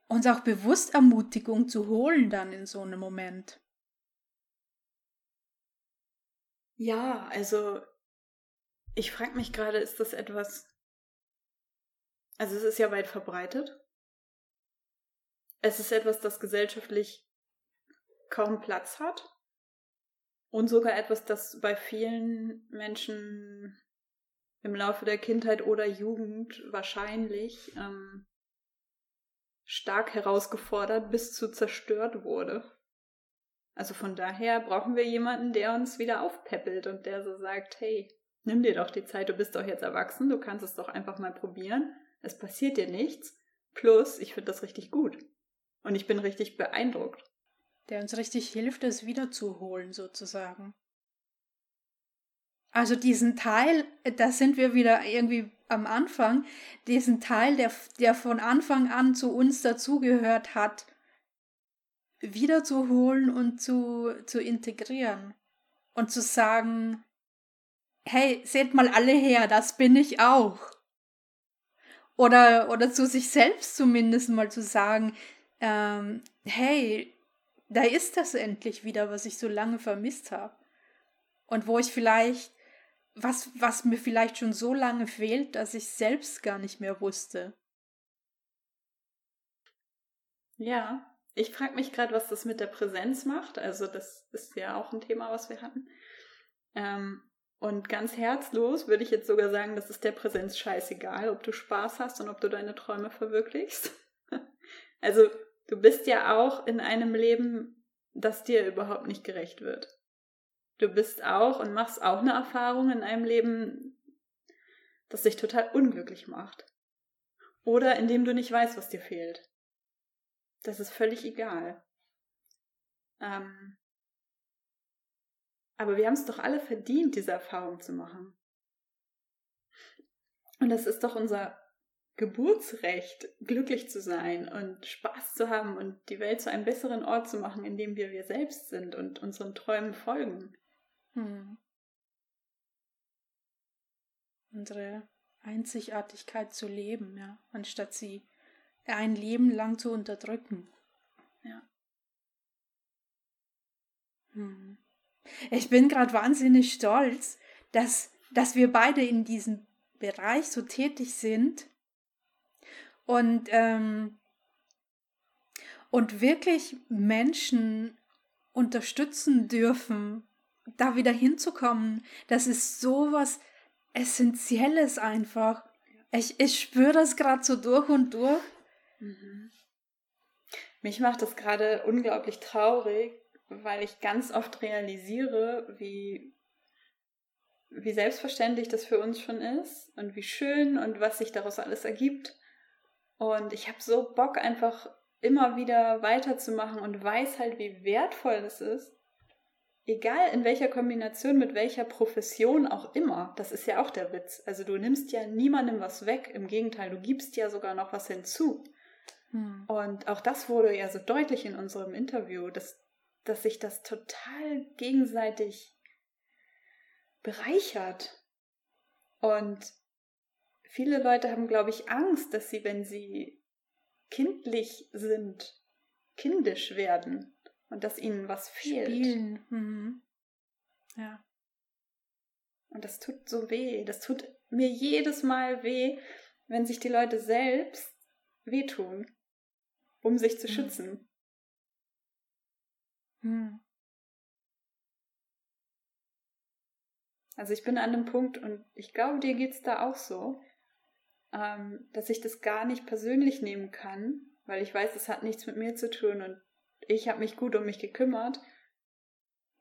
uns auch bewusst Ermutigung zu holen dann in so einem Moment. Ja, also ich frage mich gerade, ist das etwas. Also es ist ja weit verbreitet. Es ist etwas, das gesellschaftlich kaum Platz hat. Und sogar etwas, das bei vielen Menschen im Laufe der Kindheit oder Jugend wahrscheinlich ähm, stark herausgefordert bis zu zerstört wurde. Also von daher brauchen wir jemanden, der uns wieder aufpäppelt und der so sagt, hey, nimm dir doch die Zeit, du bist doch jetzt erwachsen, du kannst es doch einfach mal probieren, es passiert dir nichts. Plus, ich finde das richtig gut. Und ich bin richtig beeindruckt. Der uns richtig hilft, es wiederzuholen, sozusagen. Also diesen Teil, da sind wir wieder irgendwie am Anfang, diesen Teil, der, der von Anfang an zu uns dazugehört hat, wiederzuholen und zu, zu integrieren. Und zu sagen, hey, seht mal alle her, das bin ich auch. Oder, oder zu sich selbst zumindest mal zu sagen, ähm, hey, da ist das endlich wieder, was ich so lange vermisst habe. Und wo ich vielleicht, was, was mir vielleicht schon so lange fehlt, dass ich selbst gar nicht mehr wusste. Ja, ich frage mich gerade, was das mit der Präsenz macht. Also das ist ja auch ein Thema, was wir hatten. Ähm, und ganz herzlos würde ich jetzt sogar sagen, das ist der Präsenz scheißegal, ob du Spaß hast und ob du deine Träume verwirklichst. also du bist ja auch in einem Leben, das dir überhaupt nicht gerecht wird. Du bist auch und machst auch eine Erfahrung in einem Leben, das dich total unglücklich macht. Oder in dem du nicht weißt, was dir fehlt. Das ist völlig egal. Ähm, aber wir haben es doch alle verdient, diese Erfahrung zu machen. Und das ist doch unser Geburtsrecht, glücklich zu sein und Spaß zu haben und die Welt zu einem besseren Ort zu machen, in dem wir wir selbst sind und unseren Träumen folgen. Hm. Unsere Einzigartigkeit zu leben, ja, anstatt sie ein Leben lang zu unterdrücken. Ja. Hm. Ich bin gerade wahnsinnig stolz, dass, dass wir beide in diesem Bereich so tätig sind und, ähm, und wirklich Menschen unterstützen dürfen, da wieder hinzukommen. Das ist so was Essentielles einfach. Ich, ich spüre das gerade so durch und durch. Mhm. Mich macht das gerade unglaublich traurig, weil ich ganz oft realisiere, wie, wie selbstverständlich das für uns schon ist und wie schön und was sich daraus alles ergibt. Und ich habe so Bock, einfach immer wieder weiterzumachen und weiß halt, wie wertvoll das ist. Egal in welcher Kombination, mit welcher Profession auch immer. Das ist ja auch der Witz. Also du nimmst ja niemandem was weg. Im Gegenteil, du gibst ja sogar noch was hinzu. Hm. Und auch das wurde ja so deutlich in unserem Interview, dass dass sich das total gegenseitig bereichert. Und viele Leute haben, glaube ich, Angst, dass sie, wenn sie kindlich sind, kindisch werden und dass ihnen was fehlt. Spielen. Mhm. Ja. Und das tut so weh. Das tut mir jedes Mal weh, wenn sich die Leute selbst wehtun, um sich zu mhm. schützen. Hm. Also ich bin an dem Punkt und ich glaube, dir geht es da auch so, ähm, dass ich das gar nicht persönlich nehmen kann, weil ich weiß, es hat nichts mit mir zu tun und ich habe mich gut um mich gekümmert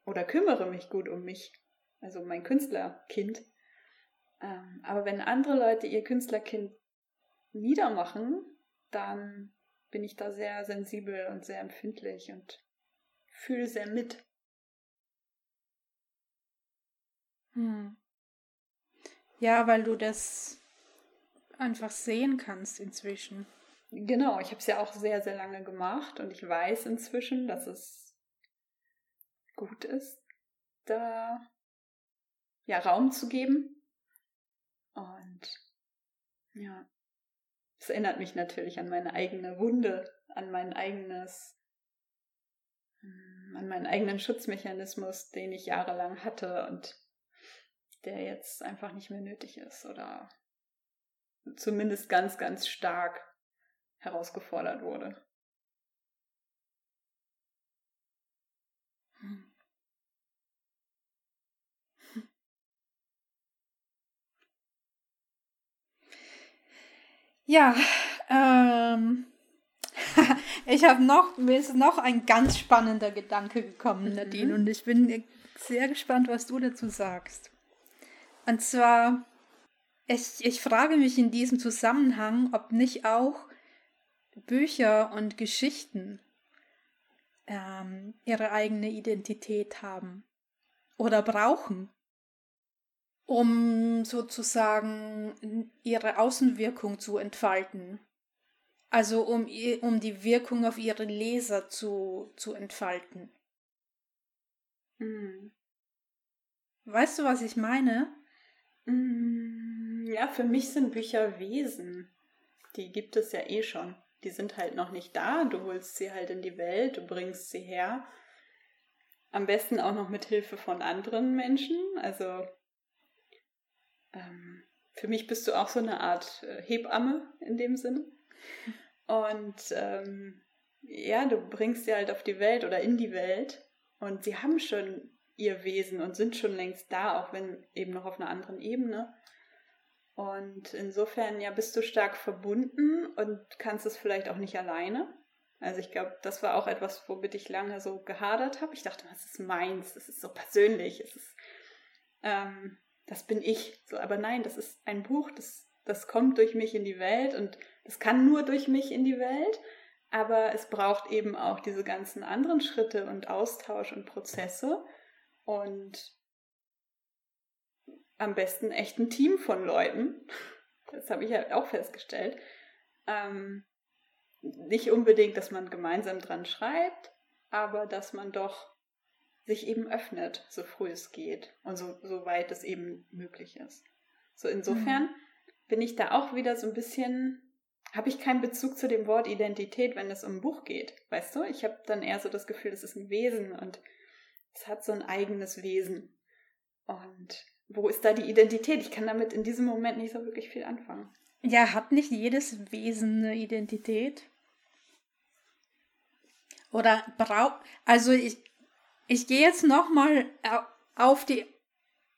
oder kümmere mich gut um mich, also mein Künstlerkind. Ähm, aber wenn andere Leute ihr Künstlerkind niedermachen, dann bin ich da sehr sensibel und sehr empfindlich und fühle sehr mit. Hm. Ja, weil du das einfach sehen kannst inzwischen. Genau, ich habe es ja auch sehr, sehr lange gemacht und ich weiß inzwischen, dass es gut ist, da ja Raum zu geben. Und ja, es erinnert mich natürlich an meine eigene Wunde, an mein eigenes an meinen eigenen Schutzmechanismus, den ich jahrelang hatte und der jetzt einfach nicht mehr nötig ist oder zumindest ganz, ganz stark herausgefordert wurde. Ja, ähm, ich habe noch, mir ist noch ein ganz spannender Gedanke gekommen, mhm. Nadine, mhm. und ich bin sehr gespannt, was du dazu sagst. Und zwar, ich, ich frage mich in diesem Zusammenhang, ob nicht auch Bücher und Geschichten ähm, ihre eigene Identität haben oder brauchen, um sozusagen ihre Außenwirkung zu entfalten. Also um, um die Wirkung auf ihre Leser zu, zu entfalten. Mhm. Weißt du, was ich meine? Mm, ja, für mich sind Bücher Wesen. Die gibt es ja eh schon. Die sind halt noch nicht da. Du holst sie halt in die Welt, du bringst sie her. Am besten auch noch mit Hilfe von anderen Menschen. Also ähm, für mich bist du auch so eine Art äh, Hebamme in dem Sinne. Und ähm, ja, du bringst sie halt auf die Welt oder in die Welt. Und sie haben schon ihr Wesen und sind schon längst da, auch wenn eben noch auf einer anderen Ebene. Und insofern, ja, bist du stark verbunden und kannst es vielleicht auch nicht alleine. Also ich glaube, das war auch etwas, womit ich lange so gehadert habe. Ich dachte, das ist meins, das ist so persönlich, es ist, ähm, das bin ich. So, aber nein, das ist ein Buch, das, das kommt durch mich in die Welt und das kann nur durch mich in die Welt. Aber es braucht eben auch diese ganzen anderen Schritte und Austausch und Prozesse. Und am besten echt ein Team von Leuten. Das habe ich ja auch festgestellt. Ähm, nicht unbedingt, dass man gemeinsam dran schreibt, aber dass man doch sich eben öffnet, so früh es geht und so, so weit es eben möglich ist. So insofern mhm. bin ich da auch wieder so ein bisschen, habe ich keinen Bezug zu dem Wort Identität, wenn es um ein Buch geht. Weißt du, ich habe dann eher so das Gefühl, es ist ein Wesen und es hat so ein eigenes Wesen. Und wo ist da die Identität? Ich kann damit in diesem Moment nicht so wirklich viel anfangen. Ja, hat nicht jedes Wesen eine Identität? Oder braucht, also ich, ich gehe jetzt nochmal auf die,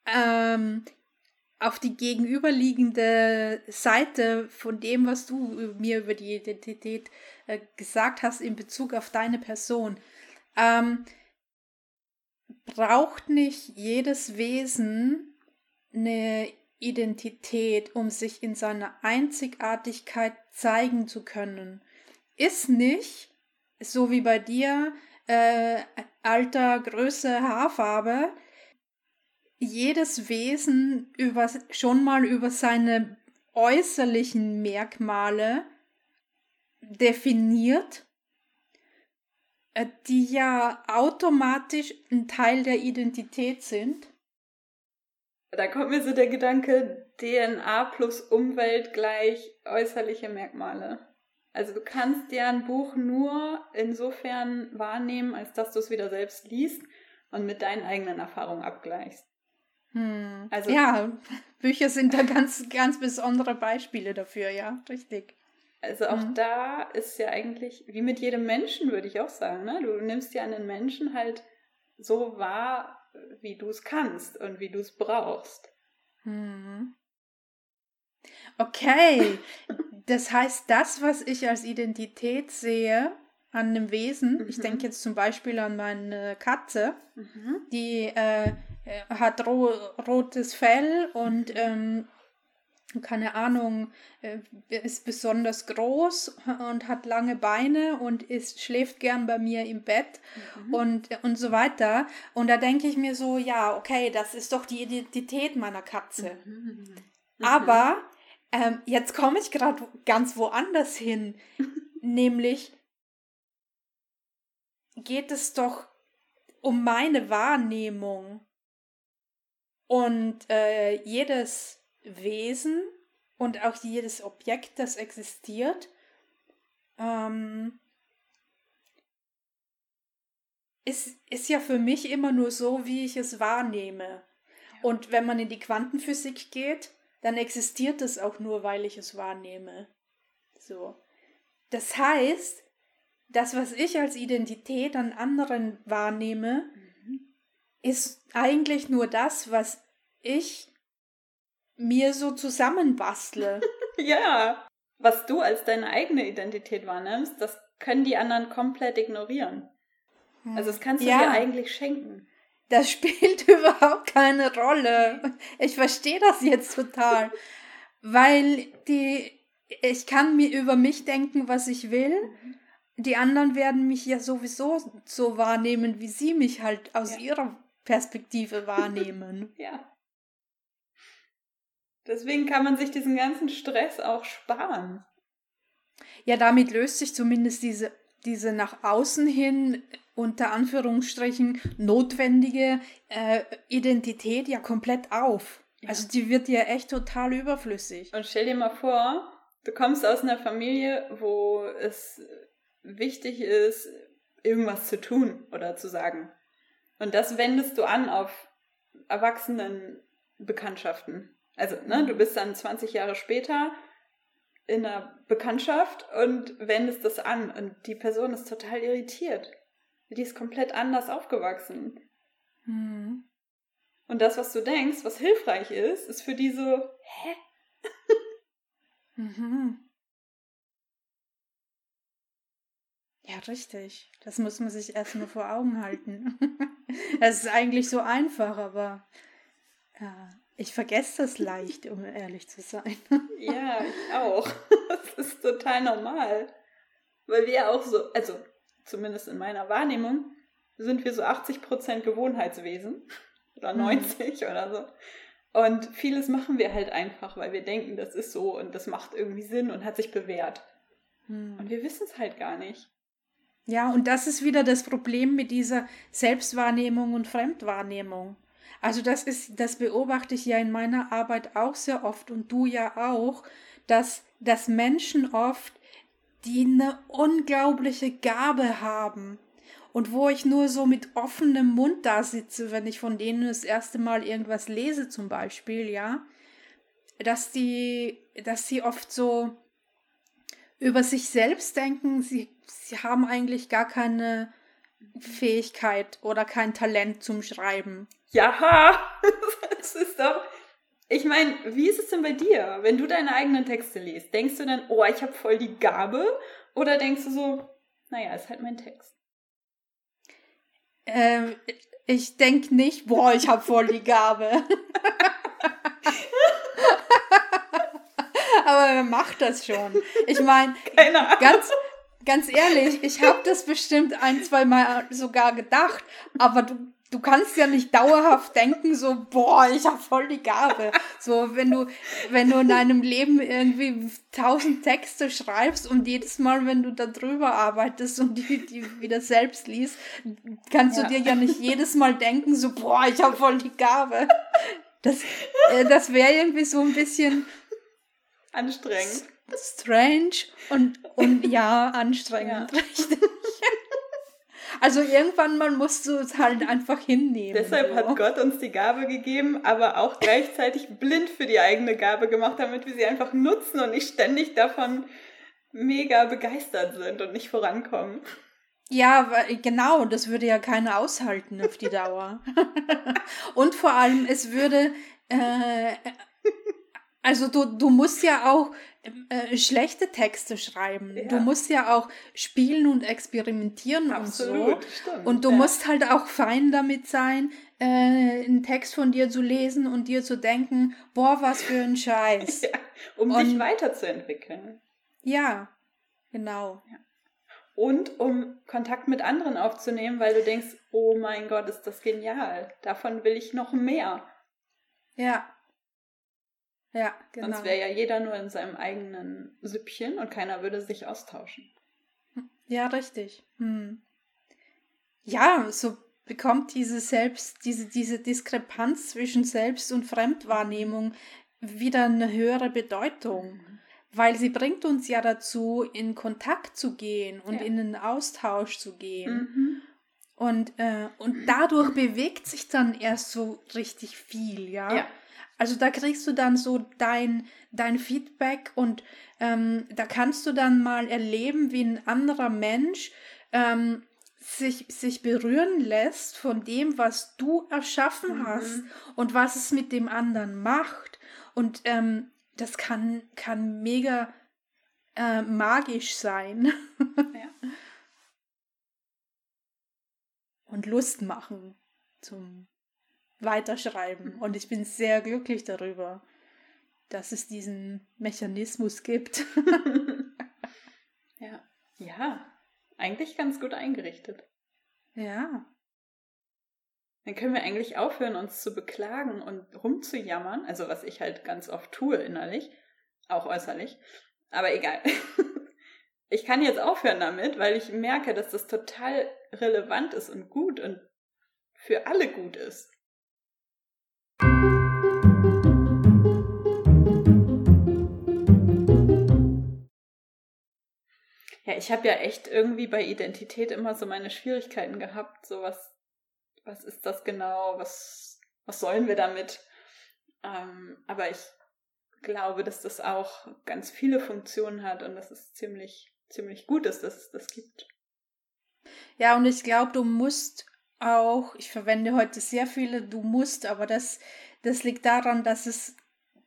ähm, auf die gegenüberliegende Seite von dem, was du mir über die Identität äh, gesagt hast in Bezug auf deine Person. Ähm, braucht nicht jedes Wesen eine Identität, um sich in seiner Einzigartigkeit zeigen zu können. Ist nicht, so wie bei dir, äh, Alter, Größe, Haarfarbe, jedes Wesen über, schon mal über seine äußerlichen Merkmale definiert, äh, die ja automatisch ein Teil der Identität sind. Da kommt mir so der Gedanke, DNA plus Umwelt gleich äußerliche Merkmale. Also du kannst ja ein Buch nur insofern wahrnehmen, als dass du es wieder selbst liest und mit deinen eigenen Erfahrungen abgleichst. Hm. Also, ja, Bücher sind da ganz, ganz besondere Beispiele dafür, ja, richtig. Also auch mhm. da ist ja eigentlich, wie mit jedem Menschen, würde ich auch sagen, ne? Du nimmst ja einen Menschen halt so wahr, wie du es kannst und wie du es brauchst. Mhm. Okay, das heißt, das, was ich als Identität sehe an einem Wesen, mhm. ich denke jetzt zum Beispiel an meine Katze, mhm. die äh, hat ro rotes Fell und ähm, keine Ahnung, äh, ist besonders groß und hat lange Beine und ist, schläft gern bei mir im Bett mhm. und, und so weiter. Und da denke ich mir so, ja, okay, das ist doch die Identität meiner Katze. Mhm. Mhm. Aber ähm, jetzt komme ich gerade ganz woanders hin, nämlich geht es doch um meine Wahrnehmung. Und äh, jedes Wesen und auch jedes Objekt, das existiert, ähm, ist, ist ja für mich immer nur so, wie ich es wahrnehme. Und wenn man in die Quantenphysik geht, dann existiert es auch nur, weil ich es wahrnehme. So. Das heißt, das, was ich als Identität an anderen wahrnehme, mhm. ist eigentlich nur das, was ich mir so zusammenbastle. ja. was du als deine eigene Identität wahrnimmst, das können die anderen komplett ignorieren. Also das kannst du ja. dir eigentlich schenken. Das spielt überhaupt keine Rolle. Ich verstehe das jetzt total. Weil die, ich kann mir über mich denken, was ich will. Mhm. Die anderen werden mich ja sowieso so wahrnehmen, wie sie mich halt aus ja. ihrer Perspektive wahrnehmen. ja. Deswegen kann man sich diesen ganzen Stress auch sparen. Ja, damit löst sich zumindest diese, diese nach außen hin unter Anführungsstrichen notwendige äh, Identität ja komplett auf. Ja. Also die wird ja echt total überflüssig. Und stell dir mal vor, du kommst aus einer Familie, wo es wichtig ist, irgendwas zu tun oder zu sagen. Und das wendest du an auf Erwachsenenbekanntschaften. Also, ne, du bist dann 20 Jahre später in einer Bekanntschaft und wendest das an und die Person ist total irritiert. Die ist komplett anders aufgewachsen. Mhm. Und das, was du denkst, was hilfreich ist, ist für die so, hä? mhm. Ja, richtig. Das muss man sich erstmal vor Augen halten. Es ist eigentlich so einfach, aber ja, ich vergesse das leicht, um ehrlich zu sein. ja, ich auch. Das ist total normal. Weil wir auch so, also zumindest in meiner Wahrnehmung, sind wir so 80% Gewohnheitswesen oder 90 mhm. oder so. Und vieles machen wir halt einfach, weil wir denken, das ist so und das macht irgendwie Sinn und hat sich bewährt. Mhm. Und wir wissen es halt gar nicht. Ja, und das ist wieder das Problem mit dieser Selbstwahrnehmung und Fremdwahrnehmung. Also das ist, das beobachte ich ja in meiner Arbeit auch sehr oft und du ja auch, dass, dass Menschen oft, die eine unglaubliche Gabe haben und wo ich nur so mit offenem Mund da sitze, wenn ich von denen das erste Mal irgendwas lese zum Beispiel, ja, dass die, dass sie oft so über sich selbst denken, sie, sie haben eigentlich gar keine Fähigkeit oder kein Talent zum Schreiben. Ja, das ist doch. Ich meine, wie ist es denn bei dir, wenn du deine eigenen Texte liest? Denkst du dann, oh, ich habe voll die Gabe? Oder denkst du so, naja, ist halt mein Text? Ähm, ich denke nicht, boah, ich habe voll die Gabe. Aber wer macht das schon? Ich meine, ganz, ganz ehrlich, ich habe das bestimmt ein, zwei Mal sogar gedacht, aber du du kannst ja nicht dauerhaft denken, so, boah, ich habe voll die Gabe. So, wenn du, wenn du in deinem Leben irgendwie tausend Texte schreibst und jedes Mal, wenn du da drüber arbeitest und die, die wieder selbst liest, kannst ja. du dir ja nicht jedes Mal denken, so, boah, ich habe voll die Gabe. Das, äh, das wäre irgendwie so ein bisschen anstrengend. Strange und, und ja, anstrengend, ja. richtig. Also irgendwann mal musst du es halt einfach hinnehmen. Deshalb so. hat Gott uns die Gabe gegeben, aber auch gleichzeitig blind für die eigene Gabe gemacht, damit wir sie einfach nutzen und nicht ständig davon mega begeistert sind und nicht vorankommen. Ja, genau, das würde ja keiner aushalten auf die Dauer. und vor allem, es würde, äh, also du, du musst ja auch äh, schlechte Texte schreiben. Ja. Du musst ja auch spielen und experimentieren Absolut, und so. Stimmt, und du ja. musst halt auch fein damit sein, äh, einen Text von dir zu lesen und dir zu denken, boah, was für ein Scheiß. Ja, um und, dich weiterzuentwickeln. Ja, genau. Und um Kontakt mit anderen aufzunehmen, weil du denkst, oh mein Gott, ist das genial. Davon will ich noch mehr. Ja, ja, genau. Sonst wäre ja jeder nur in seinem eigenen Süppchen und keiner würde sich austauschen. Ja, richtig. Hm. Ja, so bekommt diese Selbst, diese, diese Diskrepanz zwischen Selbst- und Fremdwahrnehmung wieder eine höhere Bedeutung. Weil sie bringt uns ja dazu, in Kontakt zu gehen und ja. in einen Austausch zu gehen. Mhm. Und, äh, und dadurch bewegt sich dann erst so richtig viel, ja. ja. Also da kriegst du dann so dein, dein Feedback und ähm, da kannst du dann mal erleben, wie ein anderer Mensch ähm, sich, sich berühren lässt von dem, was du erschaffen mhm. hast und was es mit dem anderen macht. Und ähm, das kann, kann mega äh, magisch sein. Ja. Und Lust machen zum Weiterschreiben. Und ich bin sehr glücklich darüber, dass es diesen Mechanismus gibt. ja. Ja, eigentlich ganz gut eingerichtet. Ja. Dann können wir eigentlich aufhören, uns zu beklagen und rumzujammern. Also was ich halt ganz oft tue innerlich, auch äußerlich. Aber egal. Ich kann jetzt aufhören damit, weil ich merke, dass das total relevant ist und gut und für alle gut ist. Ja, ich habe ja echt irgendwie bei Identität immer so meine Schwierigkeiten gehabt. So was, was ist das genau? Was, was sollen wir damit? Ähm, aber ich glaube, dass das auch ganz viele Funktionen hat und dass es ziemlich, ziemlich gut ist, dass es das gibt. Ja, und ich glaube, du musst auch, ich verwende heute sehr viele, du musst, aber das, das liegt daran, dass es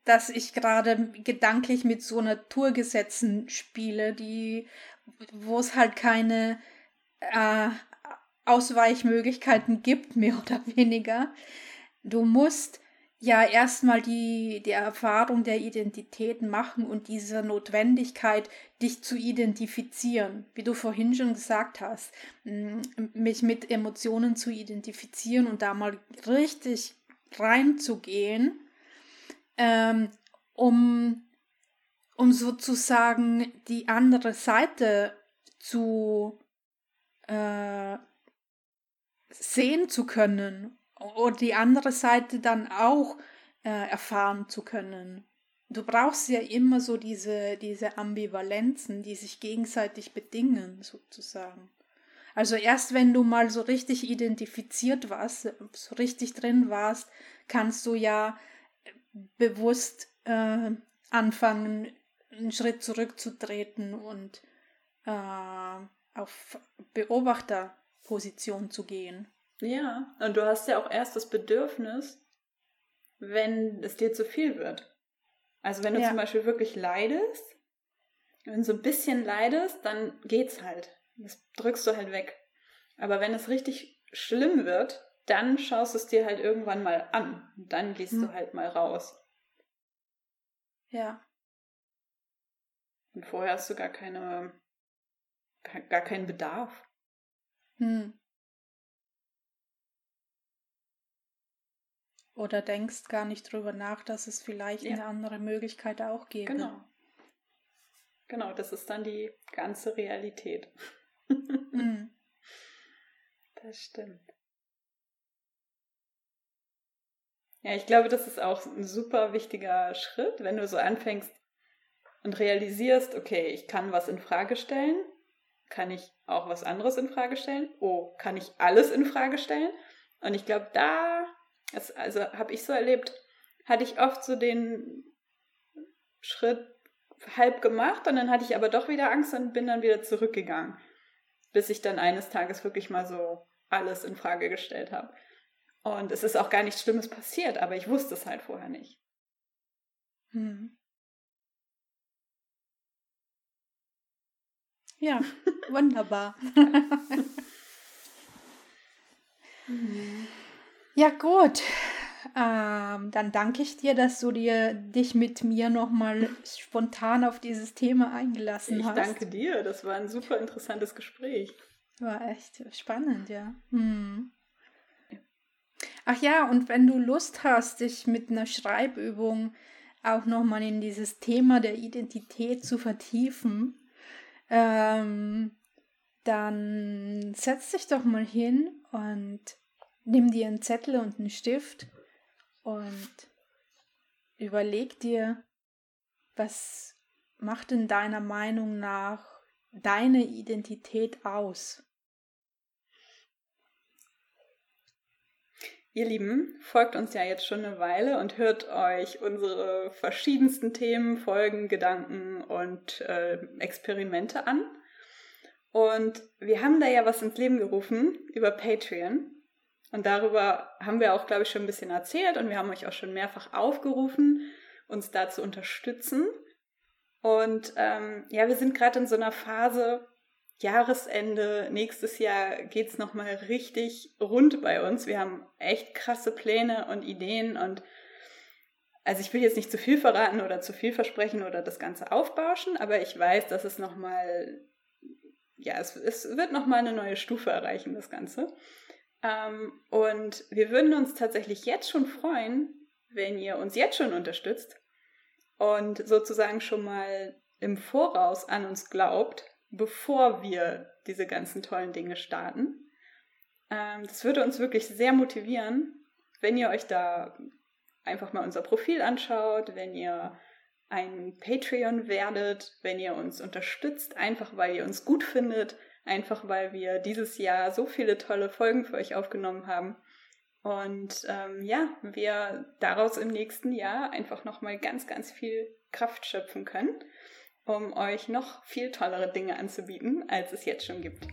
dass ich gerade gedanklich mit so Naturgesetzen spiele, die wo es halt keine äh, Ausweichmöglichkeiten gibt, mehr oder weniger. Du musst ja erstmal die, die Erfahrung der Identität machen und diese Notwendigkeit, dich zu identifizieren, wie du vorhin schon gesagt hast, mich mit Emotionen zu identifizieren und da mal richtig reinzugehen, ähm, um um sozusagen die andere Seite zu äh, sehen zu können oder die andere Seite dann auch äh, erfahren zu können. Du brauchst ja immer so diese, diese Ambivalenzen, die sich gegenseitig bedingen, sozusagen. Also erst wenn du mal so richtig identifiziert warst, so richtig drin warst, kannst du ja bewusst äh, anfangen, einen Schritt zurückzutreten und äh, auf Beobachterposition zu gehen. Ja, und du hast ja auch erst das Bedürfnis, wenn es dir zu viel wird. Also wenn du ja. zum Beispiel wirklich leidest, wenn du so ein bisschen leidest, dann geht's halt. Das drückst du halt weg. Aber wenn es richtig schlimm wird, dann schaust du es dir halt irgendwann mal an. Und dann gehst hm. du halt mal raus. Ja. Und vorher hast du gar keine, gar keinen Bedarf. Hm. Oder denkst gar nicht drüber nach, dass es vielleicht ja. eine andere Möglichkeit auch gäbe. Genau. Genau, das ist dann die ganze Realität. Mhm. Das stimmt. Ja, ich glaube, das ist auch ein super wichtiger Schritt, wenn du so anfängst, und realisierst, okay, ich kann was in Frage stellen, kann ich auch was anderes in Frage stellen? Oh, kann ich alles in Frage stellen? Und ich glaube, da, also habe ich so erlebt, hatte ich oft so den Schritt halb gemacht und dann hatte ich aber doch wieder Angst und bin dann wieder zurückgegangen, bis ich dann eines Tages wirklich mal so alles in Frage gestellt habe. Und es ist auch gar nichts Schlimmes passiert, aber ich wusste es halt vorher nicht. Hm. Ja, wunderbar. ja, gut. Ähm, dann danke ich dir, dass du dir dich mit mir nochmal spontan auf dieses Thema eingelassen ich hast. Ich danke dir. Das war ein super interessantes Gespräch. War echt spannend, ja. Hm. Ach ja, und wenn du Lust hast, dich mit einer Schreibübung auch nochmal in dieses Thema der Identität zu vertiefen, ähm, dann setz dich doch mal hin und nimm dir einen Zettel und einen Stift und überleg dir, was macht in deiner Meinung nach deine Identität aus? Ihr Lieben, folgt uns ja jetzt schon eine Weile und hört euch unsere verschiedensten Themen, Folgen, Gedanken und äh, Experimente an. Und wir haben da ja was ins Leben gerufen über Patreon. Und darüber haben wir auch, glaube ich, schon ein bisschen erzählt und wir haben euch auch schon mehrfach aufgerufen, uns da zu unterstützen. Und ähm, ja, wir sind gerade in so einer Phase, Jahresende, nächstes Jahr geht's nochmal richtig rund bei uns. Wir haben echt krasse Pläne und Ideen und also ich will jetzt nicht zu viel verraten oder zu viel versprechen oder das Ganze aufbauschen, aber ich weiß, dass es nochmal, ja, es, es wird nochmal eine neue Stufe erreichen, das Ganze. Ähm, und wir würden uns tatsächlich jetzt schon freuen, wenn ihr uns jetzt schon unterstützt und sozusagen schon mal im Voraus an uns glaubt, bevor wir diese ganzen tollen Dinge starten. Ähm, das würde uns wirklich sehr motivieren, wenn ihr euch da einfach mal unser Profil anschaut, wenn ihr ein Patreon werdet, wenn ihr uns unterstützt, einfach weil ihr uns gut findet, einfach weil wir dieses Jahr so viele tolle Folgen für euch aufgenommen haben. Und ähm, ja, wir daraus im nächsten Jahr einfach nochmal ganz, ganz viel Kraft schöpfen können, um euch noch viel tollere Dinge anzubieten, als es jetzt schon gibt.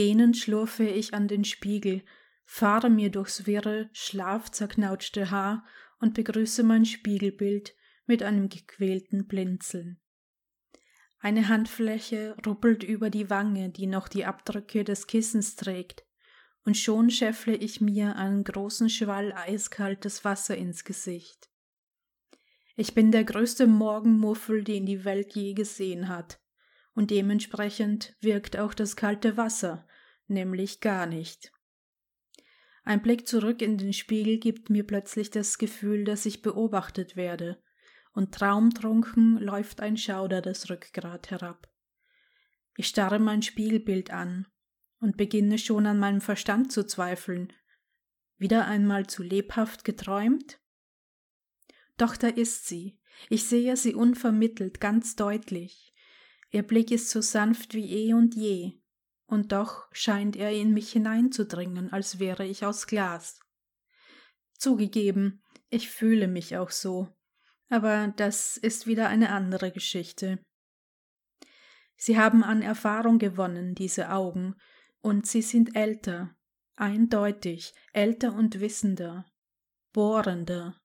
Gähnend schlurfe ich an den Spiegel, fahre mir durchs wirre, schlafzerknautschte Haar und begrüße mein Spiegelbild mit einem gequälten Blinzeln. Eine Handfläche ruppelt über die Wange, die noch die Abdrücke des Kissens trägt, und schon scheffle ich mir einen großen Schwall eiskaltes Wasser ins Gesicht. Ich bin der größte Morgenmuffel, den die Welt je gesehen hat, und dementsprechend wirkt auch das kalte Wasser nämlich gar nicht. Ein Blick zurück in den Spiegel gibt mir plötzlich das Gefühl, dass ich beobachtet werde, und traumtrunken läuft ein Schauder das Rückgrat herab. Ich starre mein Spiegelbild an und beginne schon an meinem Verstand zu zweifeln. Wieder einmal zu lebhaft geträumt? Doch da ist sie. Ich sehe sie unvermittelt, ganz deutlich. Ihr Blick ist so sanft wie eh und je, und doch scheint er in mich hineinzudringen, als wäre ich aus Glas. Zugegeben, ich fühle mich auch so, aber das ist wieder eine andere Geschichte. Sie haben an Erfahrung gewonnen, diese Augen, und sie sind älter, eindeutig, älter und wissender, bohrender.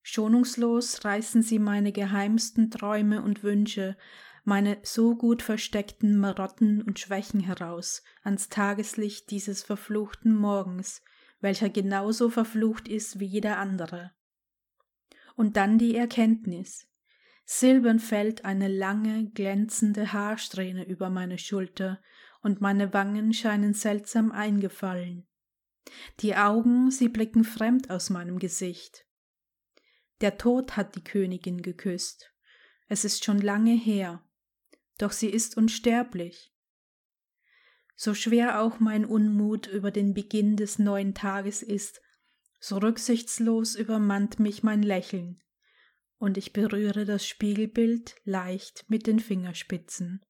Schonungslos reißen sie meine geheimsten Träume und Wünsche meine so gut versteckten Marotten und Schwächen heraus ans Tageslicht dieses verfluchten Morgens, welcher genauso verflucht ist wie jeder andere. Und dann die Erkenntnis. Silbern fällt eine lange, glänzende Haarsträhne über meine Schulter, und meine Wangen scheinen seltsam eingefallen. Die Augen, sie blicken fremd aus meinem Gesicht. Der Tod hat die Königin geküsst. Es ist schon lange her, doch sie ist unsterblich. So schwer auch mein Unmut über den Beginn des neuen Tages ist, so rücksichtslos übermannt mich mein Lächeln, und ich berühre das Spiegelbild leicht mit den Fingerspitzen.